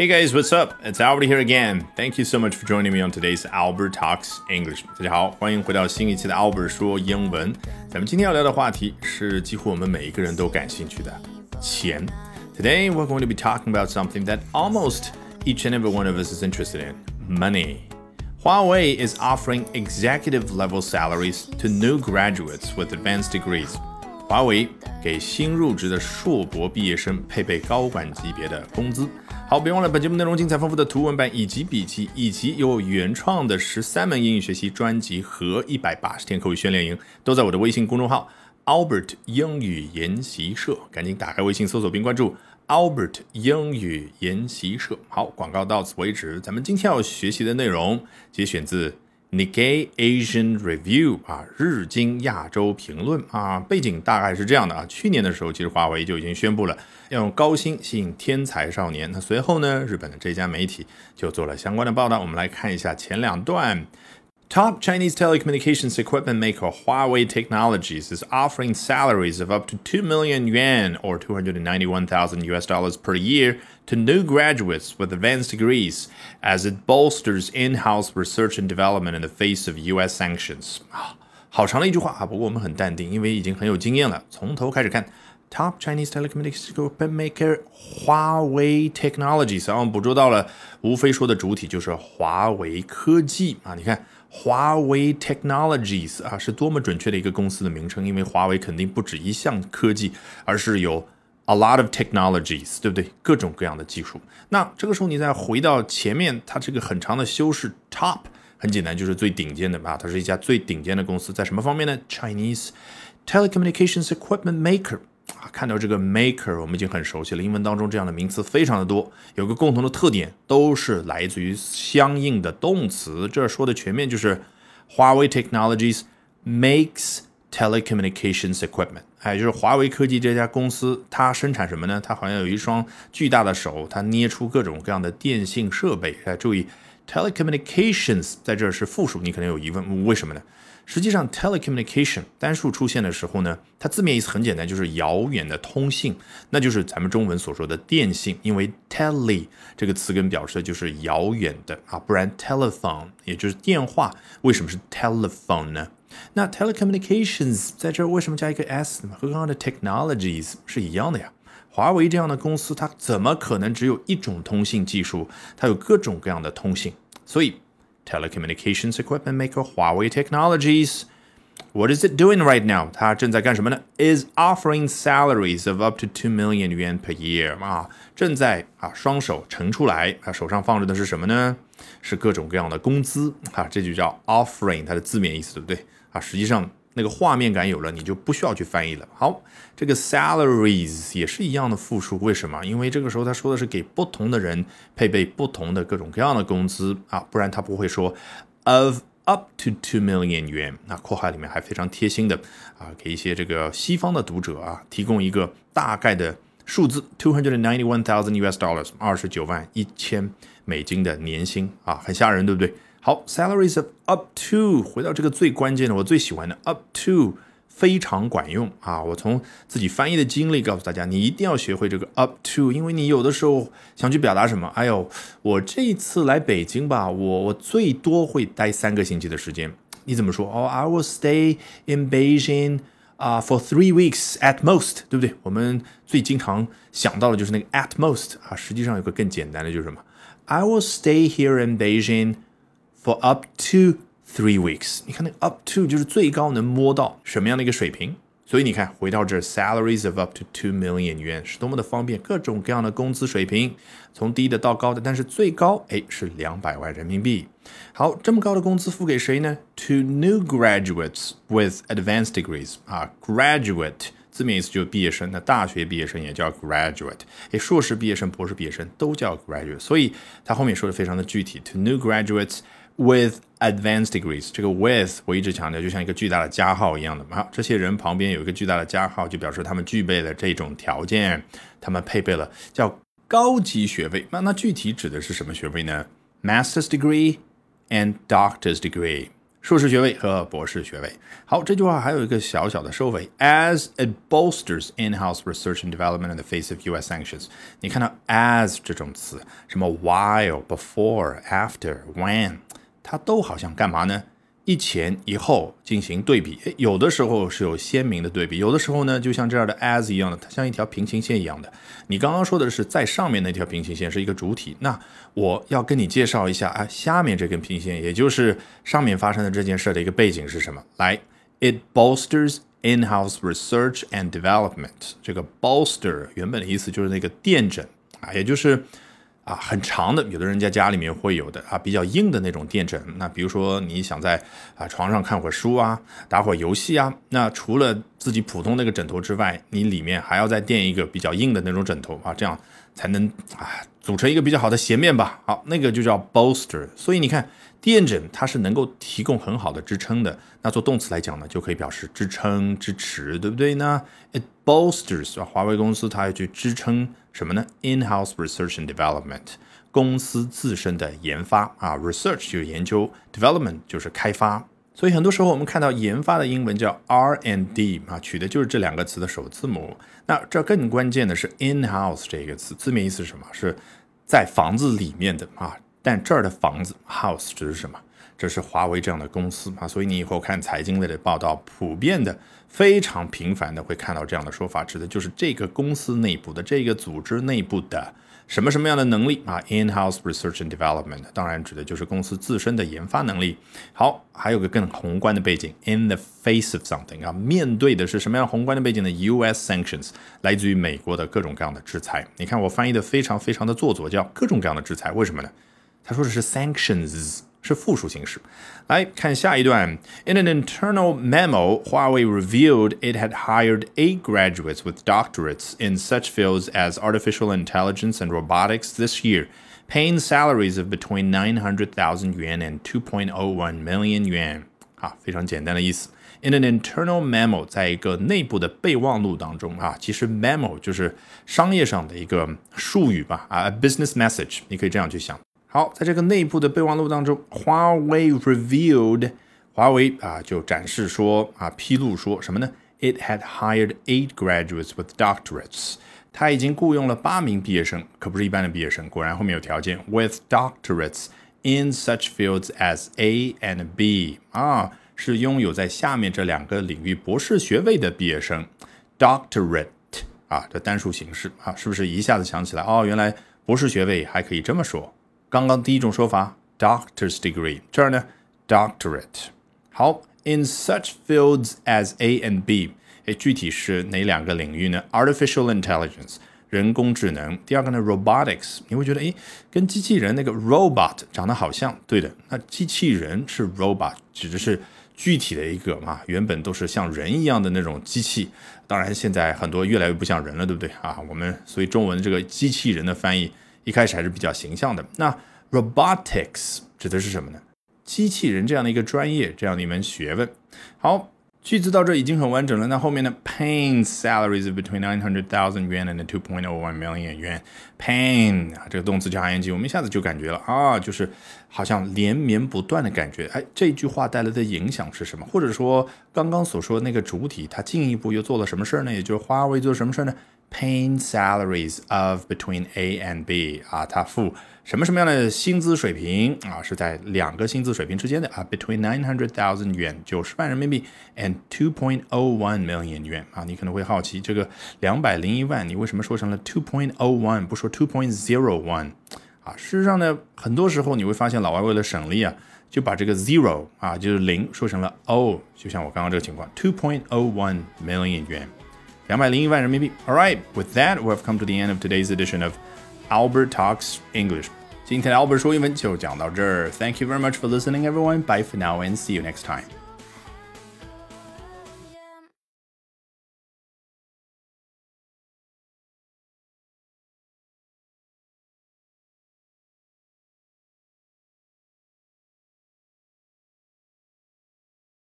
Hey guys, what's up? It's Albert here again. Thank you so much for joining me on today's Albert Talks English. 大家好，欢迎回到新一期的 Albert 说英文。咱们今天要聊的话题是几乎我们每一个人都感兴趣的钱。Today we're going to be talking about something that almost each and every one of us is interested in: money. Huawei is offering executive level salaries to new graduates with advanced degrees. 华为给新入职的硕博毕业生配备高管级别的工资。好，别忘了本节目内容精彩丰富的图文版以及笔记，以及有原创的十三门英语学习专辑和一百八十天口语训练营，都在我的微信公众号 Albert 英语研习社。赶紧打开微信搜索并关注 Albert 英语研习社。好，广告到此为止。咱们今天要学习的内容节选自。Nikkei Asian Review 啊，日经亚洲评论啊，背景大概是这样的啊。去年的时候，其实华为就已经宣布了要用高薪吸引天才少年。那随后呢，日本的这家媒体就做了相关的报道。我们来看一下前两段。Top Chinese telecommunications equipment maker Huawei Technologies is offering salaries of up to 2 million yuan or 291,000 US dollars per year to new graduates with advanced degrees as it bolsters in-house research and development in the face of US sanctions. 啊，好长的一句话啊，不过我们很淡定，因为已经很有经验了。从头开始看。Top Chinese telecommunications equipment maker 华为 Technologies，然后捕捉到了，无非说的主体就是华为科技啊。你看。 华为 Technologies 啊，是多么准确的一个公司的名称，因为华为肯定不止一项科技，而是有 a lot of technologies，对不对？各种各样的技术。那这个时候你再回到前面，它这个很长的修饰 top，很简单，就是最顶尖的吧？它是一家最顶尖的公司，在什么方面呢？Chinese telecommunications equipment maker。啊，看到这个 maker，我们已经很熟悉了。英文当中这样的名词非常的多，有个共同的特点，都是来自于相应的动词。这说的全面就是华为 Technologies makes telecommunications equipment，哎，就是华为科技这家公司，它生产什么呢？它好像有一双巨大的手，它捏出各种各样的电信设备。哎，注意 telecommunications 在这是复数，你可能有疑问，为什么呢？实际上，telecommunication 单数出现的时候呢，它字面意思很简单，就是遥远的通信，那就是咱们中文所说的电信。因为 tele 这个词根表示的就是遥远的啊，不然 telephone 也就是电话，为什么是 telephone 呢？那 telecommunications 在这儿为什么加一个 s 呢？和刚刚的 technologies 是一样的呀。华为这样的公司，它怎么可能只有一种通信技术？它有各种各样的通信，所以。telecommunications equipment maker Huawei Technologies. What is it doing right now? 它正在干什么呢？Is offering salaries of up to two million yuan per year 啊，正在啊双手呈出来啊，手上放着的是什么呢？是各种各样的工资啊，这就叫 offering，它的字面意思对不对啊？实际上 那个画面感有了，你就不需要去翻译了。好，这个 salaries 也是一样的复数，为什么？因为这个时候他说的是给不同的人配备不同的各种各样的工资啊，不然他不会说 of up to two million 元。那括号里面还非常贴心的啊，给一些这个西方的读者啊提供一个大概的数字：two hundred ninety one thousand US dollars，二十九万一千美金的年薪啊，很吓人，对不对？好，salaries of up to，回到这个最关键的，我最喜欢的 up to 非常管用啊！我从自己翻译的经历告诉大家，你一定要学会这个 up to，因为你有的时候想去表达什么，哎呦，我这一次来北京吧，我我最多会待三个星期的时间，你怎么说？哦，I will stay in Beijing 啊，for three weeks at most，对不对？我们最经常想到的就是那个 at most 啊，实际上有个更简单的就是什么？I will stay here in Beijing。For up to three weeks，你看那 up to 就是最高能摸到什么样的一个水平，所以你看回到这 salaries of up to two million yuan 是多么的方便，各种各样的工资水平，从低的到高的，但是最高哎是两百万人民币。好，这么高的工资付给谁呢？To new graduates with advanced degrees 啊，graduate 字面意思就是毕业生，那大学毕业生也叫 graduate，哎，硕士毕业生、博士毕业生都叫 graduate，所以他后面说的非常的具体，to new graduates。With advanced degrees，这个 with 我一直强调，就像一个巨大的加号一样的嘛。这些人旁边有一个巨大的加号，就表示他们具备了这种条件，他们配备了叫高级学位。那那具体指的是什么学位呢？Master's degree and doctor's degree。硕士学位和博士学位。好，这句话还有一个小小的收尾，as it bolsters in-house research and development in the face of U.S. sanctions。你看到 as 这种词，什么 while、before、after、when，它都好像干嘛呢？一前一后进行对比，有的时候是有鲜明的对比，有的时候呢，就像这样的 as 一样的，它像一条平行线一样的。你刚刚说的是在上面那条平行线是一个主体，那我要跟你介绍一下啊，下面这根平行线，也就是上面发生的这件事的一个背景是什么？来，it bolsters in-house research and development。这个 bolster 原本的意思就是那个垫枕啊，也就是。啊，很长的，有的人家家里面会有的啊，比较硬的那种垫枕。那比如说你想在啊床上看会儿书啊，打会儿游戏啊，那除了自己普通那个枕头之外，你里面还要再垫一个比较硬的那种枕头啊，这样才能啊组成一个比较好的鞋面吧。好，那个就叫 bolster。所以你看。垫枕它是能够提供很好的支撑的，那做动词来讲呢，就可以表示支撑、支持，对不对呢？It bolsters 华为公司它要去支撑什么呢？In-house research and development 公司自身的研发啊，research 就是研究，development 就是开发。所以很多时候我们看到研发的英文叫 R&D 啊，取的就是这两个词的首字母。那这更关键的是 in-house 这个词，字面意思是什么？是在房子里面的啊。但这儿的房子 house 指的是什么？这是华为这样的公司啊，所以你以后看财经类的报道，普遍的、非常频繁的会看到这样的说法，指的就是这个公司内部的、这个组织内部的什么什么样的能力啊？In-house research and development，当然指的就是公司自身的研发能力。好，还有个更宏观的背景，in the face of something 啊，面对的是什么样宏观的背景呢？U.S. sanctions 来自于美国的各种各样的制裁。你看我翻译的非常非常的做作，叫各种各样的制裁，为什么呢？他说的是 sanctions，是复数形式。来看下一段。In an internal memo, Huawei revealed it had hired eight graduates with doctorates in such fields as artificial intelligence and robotics this year, paying salaries of between 900,000 yuan and 2.01 million yuan. 啊，非常简单的意思。In an internal memo，在一个内部的备忘录当中啊，其实 memo 就是商业上的一个术语吧啊，a business message，你可以这样去想。 好，在这个内部的备忘录当中，华为 revealed，华为啊就展示说啊披露说什么呢？It had hired eight graduates with doctorates，他已经雇佣了八名毕业生，可不是一般的毕业生。果然后面有条件，with doctorates in such fields as A and B，啊是拥有在下面这两个领域博士学位的毕业生，doctorate 啊的单数形式啊，是不是一下子想起来？哦，原来博士学位还可以这么说。刚刚第一种说法，doctor's degree，这儿呢，doctorate。好，in such fields as A and B，哎，具体是哪两个领域呢？artificial intelligence，人工智能。第二个呢，robotics，你会觉得，哎，跟机器人那个 robot 长得好像。对的，那机器人是 robot，指的是具体的一个嘛，原本都是像人一样的那种机器。当然，现在很多越来越不像人了，对不对啊？我们所以中文这个机器人的翻译。一开始还是比较形象的。那 robotics 指的是什么呢？机器人这样的一个专业，这样的一门学问。好，句子到这已经很完整了。那后面呢？Paying salaries between nine hundred thousand yuan and two point one million yuan。Pain 啊，这个动词加 ing，我们一下子就感觉了啊，就是好像连绵不断的感觉。哎，这句话带来的影响是什么？或者说刚刚所说那个主体，它进一步又做了什么事儿呢？也就是华为做什么事儿呢 Pay salaries of between A and B 啊，他付什么什么样的薪资水平啊？是在两个薪资水平之间的啊，between nine hundred thousand 元九十万人民币 and two point o one million 元啊。你可能会好奇，这个两百零一万，你为什么说成了 two point o one，不说 two point zero one 啊？事实上呢，很多时候你会发现，老外为了省力啊，就把这个 zero 啊，就是零说成了 o，就像我刚刚这个情况，two point o one million 元。两百零一万人民币。All right, with that, we have come to the end of today's edition of Albert Talks English. 今天的 Albert 说英文就讲到这儿。Thank you very much for listening, everyone. Bye for now and see you next time.